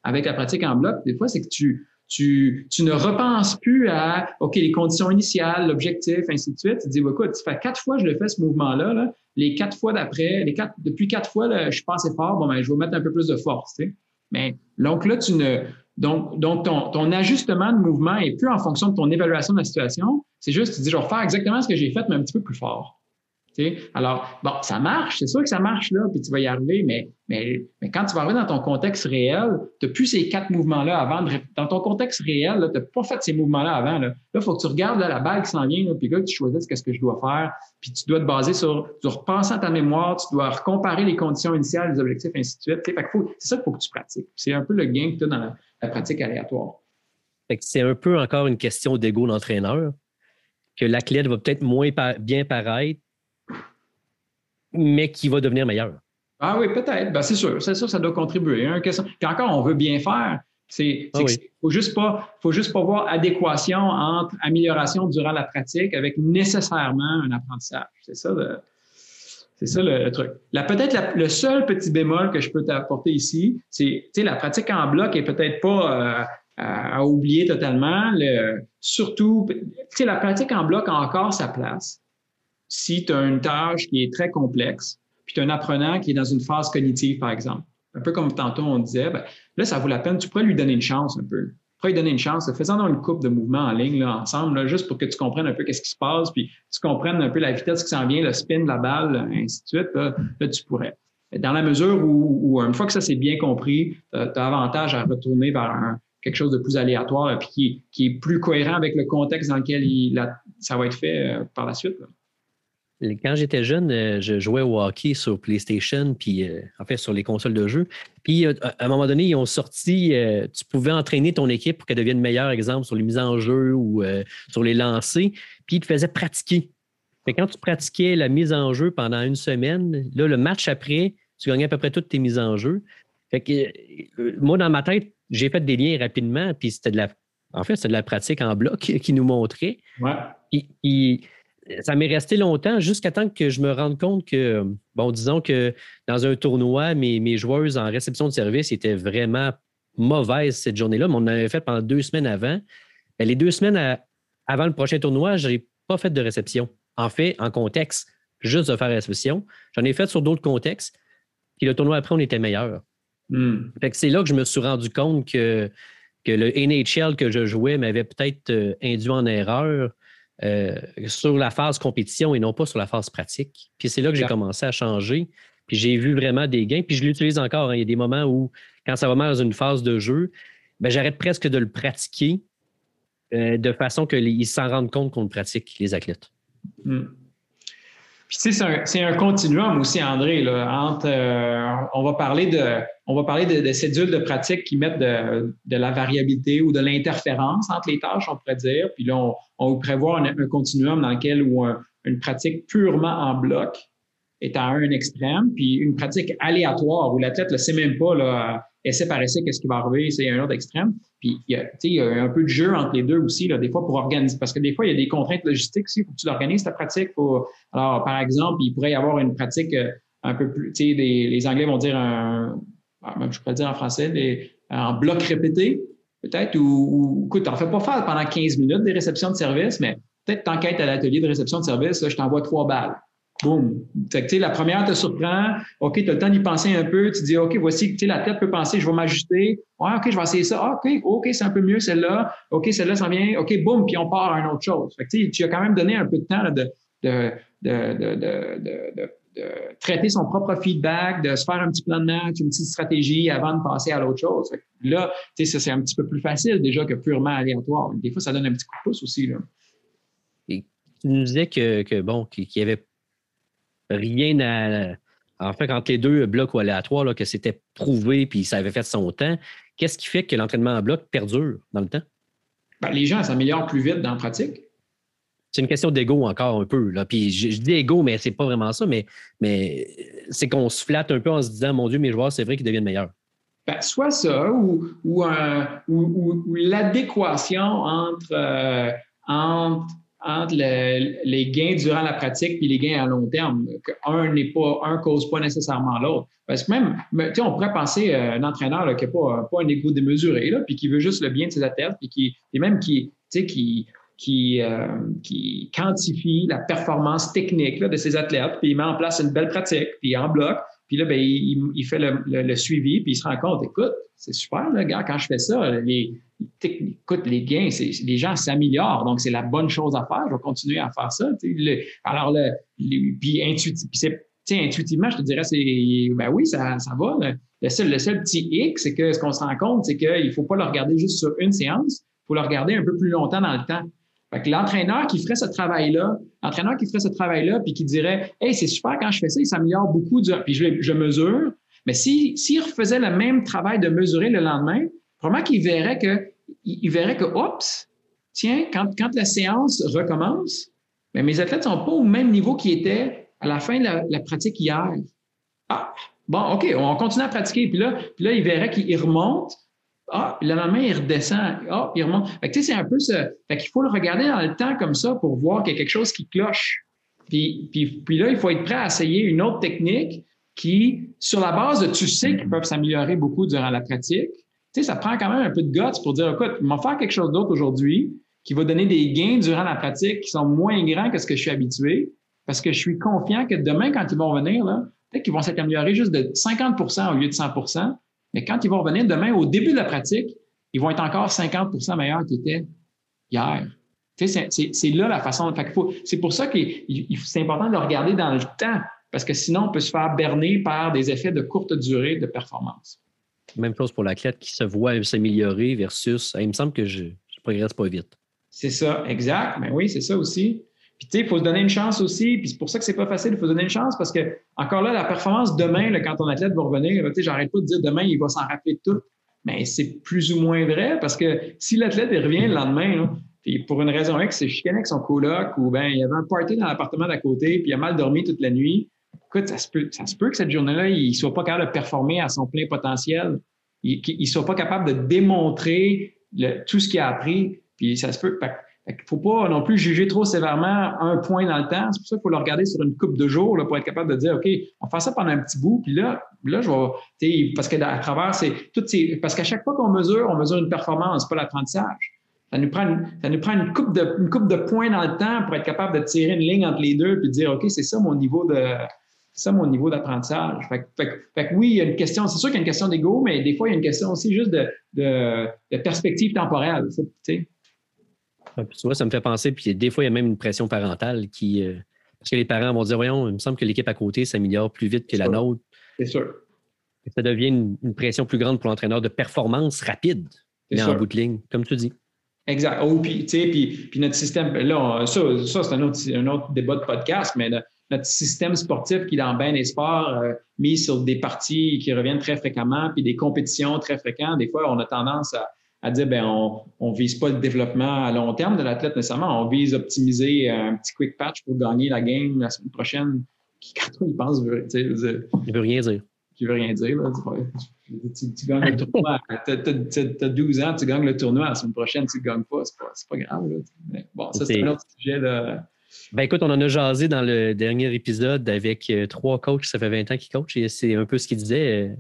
avec la pratique en bloc, des fois, c'est que tu, tu, tu ne repenses plus à, OK, les conditions initiales, l'objectif, ainsi de suite. Tu te dis, écoute, ça fait quatre fois que je le fais, ce mouvement-là, là, les quatre fois d'après, les quatre, depuis quatre fois, je suis pas assez fort, bon, ben, je vais mettre un peu plus de force, tu sais. Mais, donc là, tu ne, donc, donc ton, ton, ajustement de mouvement est plus en fonction de ton évaluation de la situation. C'est juste, tu dis, je vais faire exactement ce que j'ai fait, mais un petit peu plus fort. Alors, bon, ça marche, c'est sûr que ça marche là, puis tu vas y arriver, mais, mais, mais quand tu vas arriver dans ton contexte réel, tu n'as plus ces quatre mouvements-là avant. dans ton contexte réel, tu n'as pas fait ces mouvements-là avant. Là, il faut que tu regardes la balle qui s'en vient, puis là, tu choisisses ce que je dois faire, puis tu dois te baser sur, tu dois repenser à ta mémoire, tu dois recomparer les conditions initiales, les objectifs, ainsi de suite. c'est ça qu'il faut que tu pratiques. C'est un peu le gain que tu as dans la, pratique aléatoire. c'est un peu encore une question d'ego d'entraîneur, que l'athlète va peut-être moins bien paraître, mais qui va devenir meilleur. Ah oui, peut-être. Ben, c'est sûr. C'est sûr, ça doit contribuer. Hein, Puis encore, on veut bien faire. C'est, ah faut juste pas, faut juste pas voir adéquation entre amélioration durant la pratique avec nécessairement un apprentissage. C'est ça le, c'est ça le, truc. Peut-être le seul petit bémol que je peux t'apporter ici, c'est, tu sais, la pratique en bloc est peut-être pas euh, à, oublier totalement. Le, surtout, tu sais, la pratique en bloc a encore sa place si tu as une tâche qui est très complexe, puis tu as un apprenant qui est dans une phase cognitive, par exemple. Un peu comme tantôt on disait, ben, là, ça vaut la peine, tu pourrais lui donner une chance un peu. Tu pourrais lui donner une chance. Faisant une coupe de mouvements en ligne là, ensemble, là, juste pour que tu comprennes un peu qu'est-ce qui se passe, puis tu comprennes un peu la vitesse qui s'en vient, le spin de la balle, ainsi de suite, là, tu pourrais. Dans la mesure où, une fois que ça c'est bien compris, tu as, avantage à retourner vers quelque chose de plus aléatoire puis qui, est plus cohérent avec le contexte dans lequel ça va être fait euh, par la suite. Quand j'étais jeune, euh, je jouais au hockey sur PlayStation, puis euh, en fait sur les consoles de jeu. Puis euh, à un moment donné, ils ont sorti, tu pouvais entraîner ton équipe pour qu'elle devienne meilleure, exemple, sur les mises en jeu ou sur les lancers, puis ils te faisaient pratiquer. Mais quand tu pratiquais la mise en jeu pendant une semaine, là, le match après, tu gagnais à peu près toutes tes mises en jeu. Fait que moi, dans ma tête, j'ai fait des liens rapidement, puis c'était de la. En fait, c'était de la pratique en bloc [LAUGHS] qui nous montrait. Ouais ça m'est resté longtemps jusqu'à temps que je me rende compte que, bon, disons que dans un tournoi, mes, mes joueuses en réception de service étaient vraiment mauvaises cette journée-là, mais on en avait fait pendant deux semaines avant. Ben, les deux semaines avant le prochain tournoi, je n'ai pas fait de réception. En fait, en contexte, juste de faire réception. J'en ai fait sur d'autres contextes. Puis le tournoi après, on était meilleur. Hmm. c'est là que je me suis rendu compte que, que le NHL que je jouais m'avait peut-être euh, induit en erreur euh, sur la phase compétition et non pas sur la phase pratique. Puis c'est là que j'ai commencé à changer. Puis j'ai vu vraiment des gains. Puis je l'utilise encore. Hein. Il y a des moments où, quand ça va mal dans une phase de jeu, ben, j'arrête presque de le pratiquer euh, de façon qu'ils s'en rendent compte qu'on le pratique, les athlètes. Hmm. Tu sais, c'est un, continuum aussi, André, là, entre euh, on va parler de on va parler de, de cédules de pratique qui mettent de, la variabilité ou de l'interférence entre les tâches, on pourrait dire. Puis là, on, on prévoit un, un, continuum dans lequel où une pratique purement en bloc est à un extrême, puis une pratique aléatoire où l'athlète ne sait même pas, là, essai par essai, qu'est-ce qui va arriver, c'est un autre extrême. Puis, il y, a, il y a un peu de jeu entre les deux aussi, là, des fois, pour organiser, parce que des fois, il y a des contraintes logistiques aussi, il que tu l'organises, ta pratique. Alors, par exemple, il pourrait y avoir une pratique euh, un peu plus, tu sais, les Anglais vont dire un, ah, je pourrais dire en français, des, en bloc répété, peut-être, ou, ou écoute, t'en fais pas faire pendant 15 minutes des réceptions de service, mais peut-être t'enquêtes à l'atelier de réception de service, je t'envoie trois balles. Boum. Fait que, la première te surprend. OK, tu as le temps d'y penser un peu. Tu dis, OK, voici, la tête peut penser, je vais m'ajuster. Ouais, OK, je vais essayer ça. OK, OK, c'est un peu mieux celle-là. OK, celle-là, ça vient. OK, boum, puis on part à une autre chose. Fait que, tu as quand même donné un peu de temps de, de, de, de, traiter son propre feedback, de se faire un petit plan de match, une petite stratégie avant de passer à l'autre chose. Là, c'est un petit peu plus facile déjà que purement aléatoire. Des fois, ça donne un petit coup de pouce aussi. Là. Tu nous disais que, que bon, qu'il y avait rien à. En fait, entre les deux blocs ou aléatoires, que c'était prouvé puis ça avait fait son temps, qu'est-ce qui fait que l'entraînement en bloc perdure dans le temps? Ben, les gens s'améliorent plus vite dans la pratique. C'est une question d'ego encore un peu. Là. Puis je, dis ego, mais c'est pas vraiment ça, mais, mais c'est qu'on se flatte un peu en se disant Mon Dieu, mes joueurs, c'est vrai qu'ils deviennent meilleurs. Ben, soit ça, ou, ou, l'adéquation entre, euh, entre entre les gains durant la pratique et les gains à long terme. Un n'est pas, un cause pas nécessairement l'autre. Parce que même, tu sais, on pourrait penser à un entraîneur qui n'a pas, un égo démesuré, là, puis qui veut juste le bien de ses athlètes, puis qui, et même qui, tu sais, qui, qui, euh, quantifie la performance technique là, de ses athlètes, puis il met en place une belle pratique, puis en bloc, Puis là, ben, il, fait le, suivi, puis il se rend compte, écoute, c'est super, le gars, quand je fais ça, les, écoute, les gains, les gens s'améliorent, donc c'est la bonne chose à faire. Je vais continuer à faire ça. alors, le, puis, intuitivement, je te dirais, c'est ben oui, ça, ça va. Le, seul, le seul petit hic, c'est que ce qu'on se rend compte, c'est qu'il ne faut pas le regarder juste sur une séance, il faut le regarder un peu plus longtemps dans le temps. L'entraîneur qui ferait ce travail-là, l'entraîneur qui ferait ce travail-là, puis qui dirait Hey, c'est super quand je fais ça, il s'améliore beaucoup, puis je, mesure. Mais s'il si, refaisait le même travail de mesurer le lendemain, probablement qu'il verrait que, il, verrait que, oups, tiens, quand, quand la séance recommence, ben, mes athlètes ne sont pas au même niveau qu'ils étaient à la fin de la, pratique hier. Ah, bon, OK, on continue à pratiquer. Puis là, puis là il verrait qu'il remonte ah, le lendemain, il redescend. Ah, il remonte. Fait que, c'est un peu ça. Fait qu'il faut le regarder dans le temps comme ça pour voir qu'il y a quelque chose qui cloche. Puis, puis, puis là, il faut être prêt à essayer une autre technique qui, sur la base de tu sais qu'ils peuvent s'améliorer beaucoup durant la pratique, tu sais, ça prend quand même un peu de guts pour dire, écoute, je vais faire quelque chose d'autre aujourd'hui qui va donner des gains durant la pratique qui sont moins grands que ce que je suis habitué parce que je suis confiant que demain, quand ils vont venir, là, peut-être qu'ils vont s'améliorer juste de 50% au lieu de 100 mais quand ils vont revenir demain, au début de la pratique, ils vont être encore 50% meilleurs qu'ils étaient hier. C'est là la façon. C'est pour ça que c'est important de le regarder dans le temps, parce que sinon, on peut se faire berner par des effets de courte durée de performance. Même chose pour l'athlète qui se voit s'améliorer versus il me semble que je ne progresse pas vite. C'est ça, exact. Mais oui, c'est ça aussi. Puis, tu sais, il faut se donner une chance aussi. Puis, c'est pour ça que c'est pas facile. Il faut se donner une chance parce que, encore là, la performance demain, quand ton athlète va revenir, tu sais, j'arrête pas de dire demain, il va s'en rappeler de tout. Mais c'est plus ou moins vrai parce que si l'athlète revient le lendemain, puis pour une raison X, c'est chicané avec son coloc ou ben il avait un party dans l'appartement d'à côté puis il a mal dormi toute la nuit. Écoute, ça se peut, ça se peut que cette journée-là, il soit pas capable de performer à son plein potentiel. Il, ne soit pas capable de démontrer tout ce qu'il a appris. Puis ça se peut. Il ne faut pas non plus juger trop sévèrement un point dans le temps. C'est pour ça qu'il faut le regarder sur une coupe de jours pour être capable de dire, OK, on fait ça pendant un petit bout, puis là, là je vais, parce que travers, c'est tout, parce qu'à chaque fois qu'on mesure, on mesure une performance, pas l'apprentissage. Ça nous prend, une, ça nous prend une coupe de, une coupe de points dans le temps pour être capable de tirer une ligne entre les deux puis de dire, OK, c'est ça mon niveau de, ça mon niveau d'apprentissage. Fait, fait, que oui, il y a une question, c'est sûr qu'il y a une question d'ego, mais des fois, il y a une question aussi juste de, de perspective temporelle. Tu sais tu vois, ça me fait penser, puis des fois, il y a même une pression parentale qui. Euh, parce que les parents vont dire Voyons, il me semble que l'équipe à côté s'améliore plus vite que la nôtre. C'est sûr. ça devient une, pression plus grande pour l'entraîneur de performance rapide, mais en bout de ligne, comme tu dis. Exact. Oh, puis, puis, puis notre système, là, ça, ça c'est un autre, un autre, débat de podcast, mais notre système sportif qui, dans bien des sports, euh, mis sur des parties qui reviennent très fréquemment, puis des compétitions très fréquentes, des fois, on a tendance à, à dire ben on ne vise pas le développement à long terme de l'athlète nécessairement, on vise optimiser un petit quick patch pour gagner la game la semaine prochaine. Qui, quand il pense, veut, il veut rien dire. Qui veut rien dire. Là, tu, gagnes le tournoi. Tu as, 12 ans, tu gagnes le tournoi. La semaine prochaine, tu ne gagnes pas. C'est pas, pas grave. bon, ça, c'est un autre sujet. Ben écoute, on en a jasé dans le dernier épisode avec euh, trois coachs, ça fait 20 ans qu'ils coachent, et c'est un peu ce qu'ils disaient.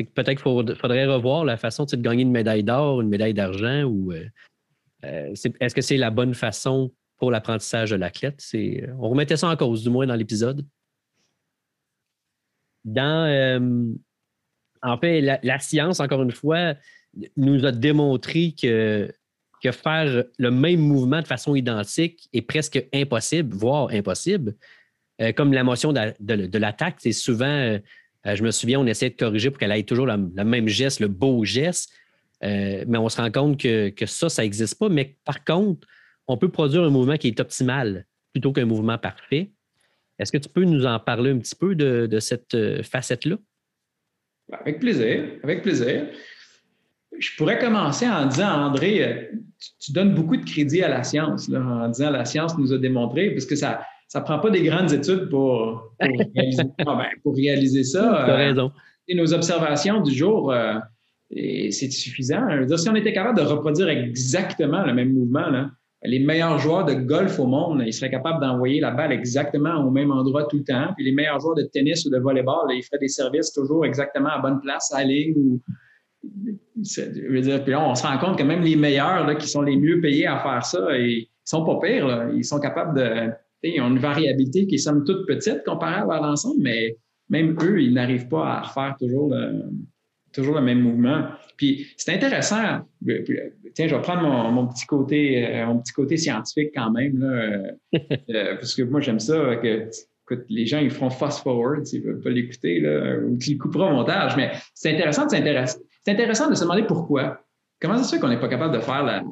Euh, Peut-être qu'il faudrait revoir la façon de gagner une médaille d'or, une médaille d'argent ou euh, euh, est-ce que c'est la bonne façon pour l'apprentissage de l'athlète? On remettait ça en cause, du moins dans l'épisode. Dans euh, en fait, la, science, encore une fois, nous a démontré que, faire le même mouvement de façon identique est presque impossible, voire impossible. comme la motion de, l'attaque, c'est souvent euh, je me souviens, on essayait de corriger pour qu'elle ait toujours le même geste, le beau geste. Euh, mais on se rend compte que, ça, ça n'existe pas. Mais par contre, on peut produire un mouvement qui est optimal plutôt qu'un mouvement parfait. Est-ce que tu peux nous en parler un petit peu de, cette euh, facette-là? Avec plaisir, avec plaisir. Je pourrais commencer en disant, André, tu, donnes beaucoup de crédit à la science, en disant la science nous a démontré, parce que ça, ça prend pas des grandes études pour, pour, [LAUGHS] réaliser, ça. Tu as raison. Et nos observations du jour, euh, c'est suffisant. si on était capable de reproduire exactement le même mouvement, les meilleurs joueurs de golf au monde, ils seraient capables d'envoyer la balle exactement au même endroit tout le temps. Puis les meilleurs joueurs de tennis ou de volleyball, ils feraient des services toujours exactement à bonne place, à la ligne. Ou... puis là, on se rend compte que même les meilleurs qui sont les mieux payés à faire ça, ils sont pas pires. Ils sont capables de ils ont une variabilité qui est somme toute petite comparable à l'ensemble, mais même eux, ils n'arrivent pas à faire toujours le, toujours le même mouvement. Puis c'est intéressant. Tiens, je vais prendre mon, petit côté, euh, mon petit côté scientifique quand même, là, euh, [LAUGHS] parce que moi j'aime ça. Que, écoute, les gens ils feront fast forward s'ils ne veulent pas l'écouter, ou qu'ils couperont au montage. Mais c'est intéressant, c'est intéressant de se demander pourquoi. Comment ça se fait qu'on n'est pas capable de faire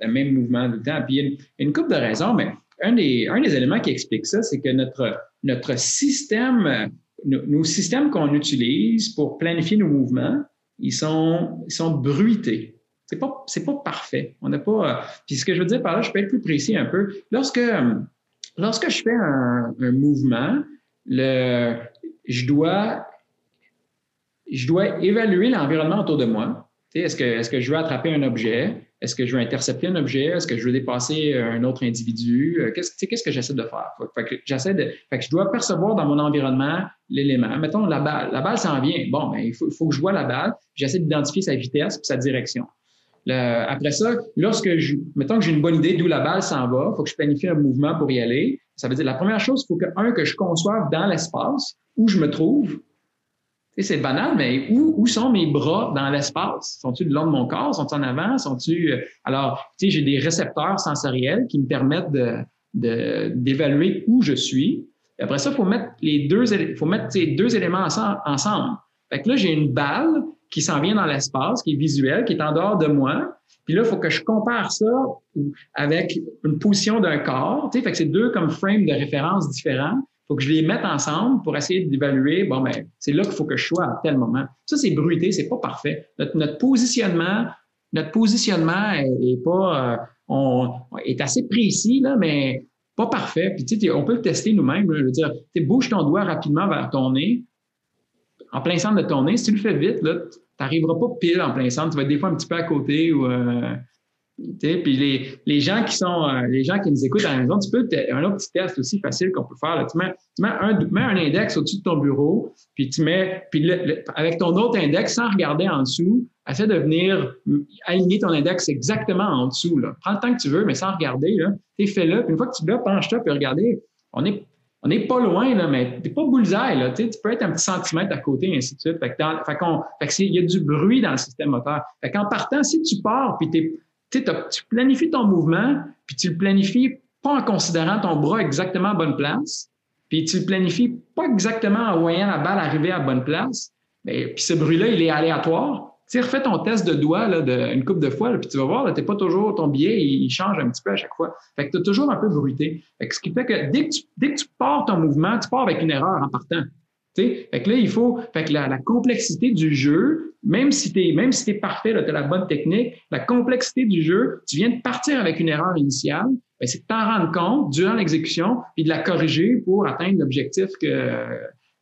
le même mouvement tout le temps? Puis il y a une, couple de raisons, mais un des, éléments qui explique ça, c'est que notre, système nos, systèmes qu'on utilise pour planifier nos mouvements, ils sont, bruités. C'est pas, pas parfait. On n'a pas. Puis ce que je veux dire par là, je peux être plus précis un peu. Lorsque, lorsque je fais un, mouvement, je dois, évaluer l'environnement autour de moi. Est-ce que je veux attraper un objet? Est-ce que je veux intercepter un objet? Est-ce que je veux dépasser un autre individu? Euh, qu'est-ce, que j'essaie de faire? Fait que j'essaie de, je dois percevoir dans mon environnement l'élément. Mettons, la balle. La balle s'en vient. Bon, ben, il faut, faut que je vois la balle. J'essaie d'identifier sa vitesse et sa direction. après ça, lorsque je, mettons que j'ai une bonne idée d'où la balle s'en va, il faut que je planifie un mouvement pour y aller. Ça veut dire, la première chose, il faut que, un, que je conçoive dans l'espace où je me trouve, c'est banal, mais où, où, sont mes bras dans l'espace? Sont-ils le long de mon corps? Sont-ils en avant? Sont-ils. Euh, alors, tu sais, j'ai des récepteurs sensoriels qui me permettent de, d'évaluer où je suis. Et après ça, il faut mettre les deux, faut mettre ces deux éléments ensemble. Fait que là, j'ai une balle qui s'en vient dans l'espace, qui est visuelle, qui est en dehors de moi. Puis là, il faut que je compare ça avec une position d'un corps. Tu sais, fait que c'est deux comme frames de référence différents faut que je les mette ensemble pour essayer d'évaluer, bon, ben, c'est là qu'il faut que je sois à tel moment. Ça, c'est bruité, c'est pas parfait. Notre, positionnement, notre positionnement est, pas, euh, on, est assez précis, là, mais pas parfait. Puis, tu sais, on peut le tester nous-mêmes. Je veux dire, tu bouge ton doigt rapidement vers ton nez, en plein centre de ton nez. Si tu le fais vite, là, tu n'arriveras pas pile en plein centre. Tu vas être des fois un petit peu à côté ou, euh, puis les, les, gens qui sont euh, les gens qui nous écoutent à la maison, tu peux un autre petit test aussi facile qu'on peut faire. Tu, mets, tu mets, un, mets, un, index au-dessus de ton bureau, puis tu mets puis avec ton autre index sans regarder en dessous, essaie de venir aligner ton index exactement en dessous. Prends le temps que tu veux, mais sans regarder. Là. Fais-le. Puis une fois que tu l'as, penche-toi puis regardez. On est on n'est pas loin, là, mais t'es pas bullseye. Tu peux être un petit centimètre à côté, ainsi de suite. Fait il y a du bruit dans le système moteur. Fait qu'en partant, si tu pars, puis t'es tu planifies ton mouvement, puis tu le planifies pas en considérant ton bras exactement à bonne place, puis tu le planifies pas exactement en voyant la balle arriver à bonne place, mais, puis ce bruit-là, il est aléatoire. Tu refais ton test de doigt là, une couple de fois, puis tu vas voir, tu pas toujours, ton billet, il, change un petit peu à chaque fois. Fait que tu as toujours un peu bruité. Fait que ce qui fait que dès que, tu, dès que tu pars ton mouvement, tu pars avec une erreur en partant. Fait que là, il faut. Fait que la, complexité du jeu, même si tu es, si parfait, tu as la bonne technique, la complexité du jeu, tu viens de partir avec une erreur initiale, ben, c'est de t'en rendre compte durant l'exécution et de la corriger pour atteindre l'objectif que,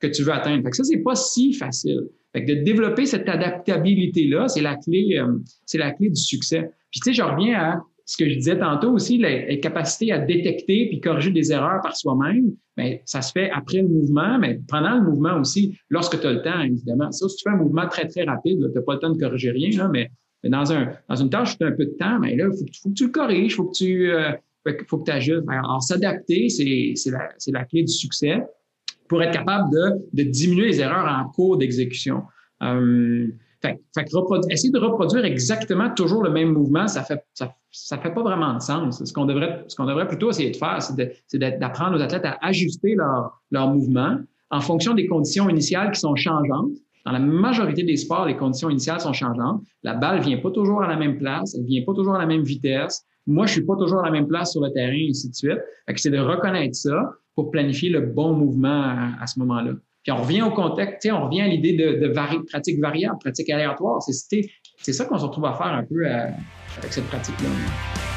que tu veux atteindre. Fait que ça, c'est pas si facile. Fait que de développer cette adaptabilité-là, c'est la clé, euh, c'est la clé du succès. Puis tu sais, je reviens à ce que je disais tantôt aussi, la, capacité à détecter puis corriger des erreurs par soi-même, mais ça se fait après le mouvement, mais pendant le mouvement aussi, lorsque tu as le temps, évidemment. Ça, si tu fais un mouvement très, très rapide, tu n'as pas le temps de corriger rien, là, mais, dans, un, dans une tâche, tu as un peu de temps, mais là, il faut, que tu le corriges, il faut que tu euh, faut que ajustes. Alors, s'adapter, c'est la, la clé du succès pour être capable de, de diminuer les erreurs en cours d'exécution. Euh, fait, essayer de reproduire exactement toujours le même mouvement, ça fait, fait pas vraiment de sens. Ce qu'on devrait, plutôt essayer de faire, c'est d'apprendre aux athlètes à ajuster leur, leur mouvement en fonction des conditions initiales qui sont changeantes. Dans la majorité des sports, les conditions initiales sont changeantes. La balle vient pas toujours à la même place, elle vient pas toujours à la même vitesse. Moi, je suis pas toujours à la même place sur le terrain, et ainsi de suite. C'est de reconnaître ça pour planifier le bon mouvement à ce moment-là. Puis on revient au contexte, on revient à l'idée de, de pratique variable, pratique aléatoire. C'est ça qu'on se retrouve à faire un peu euh, avec cette pratique-là.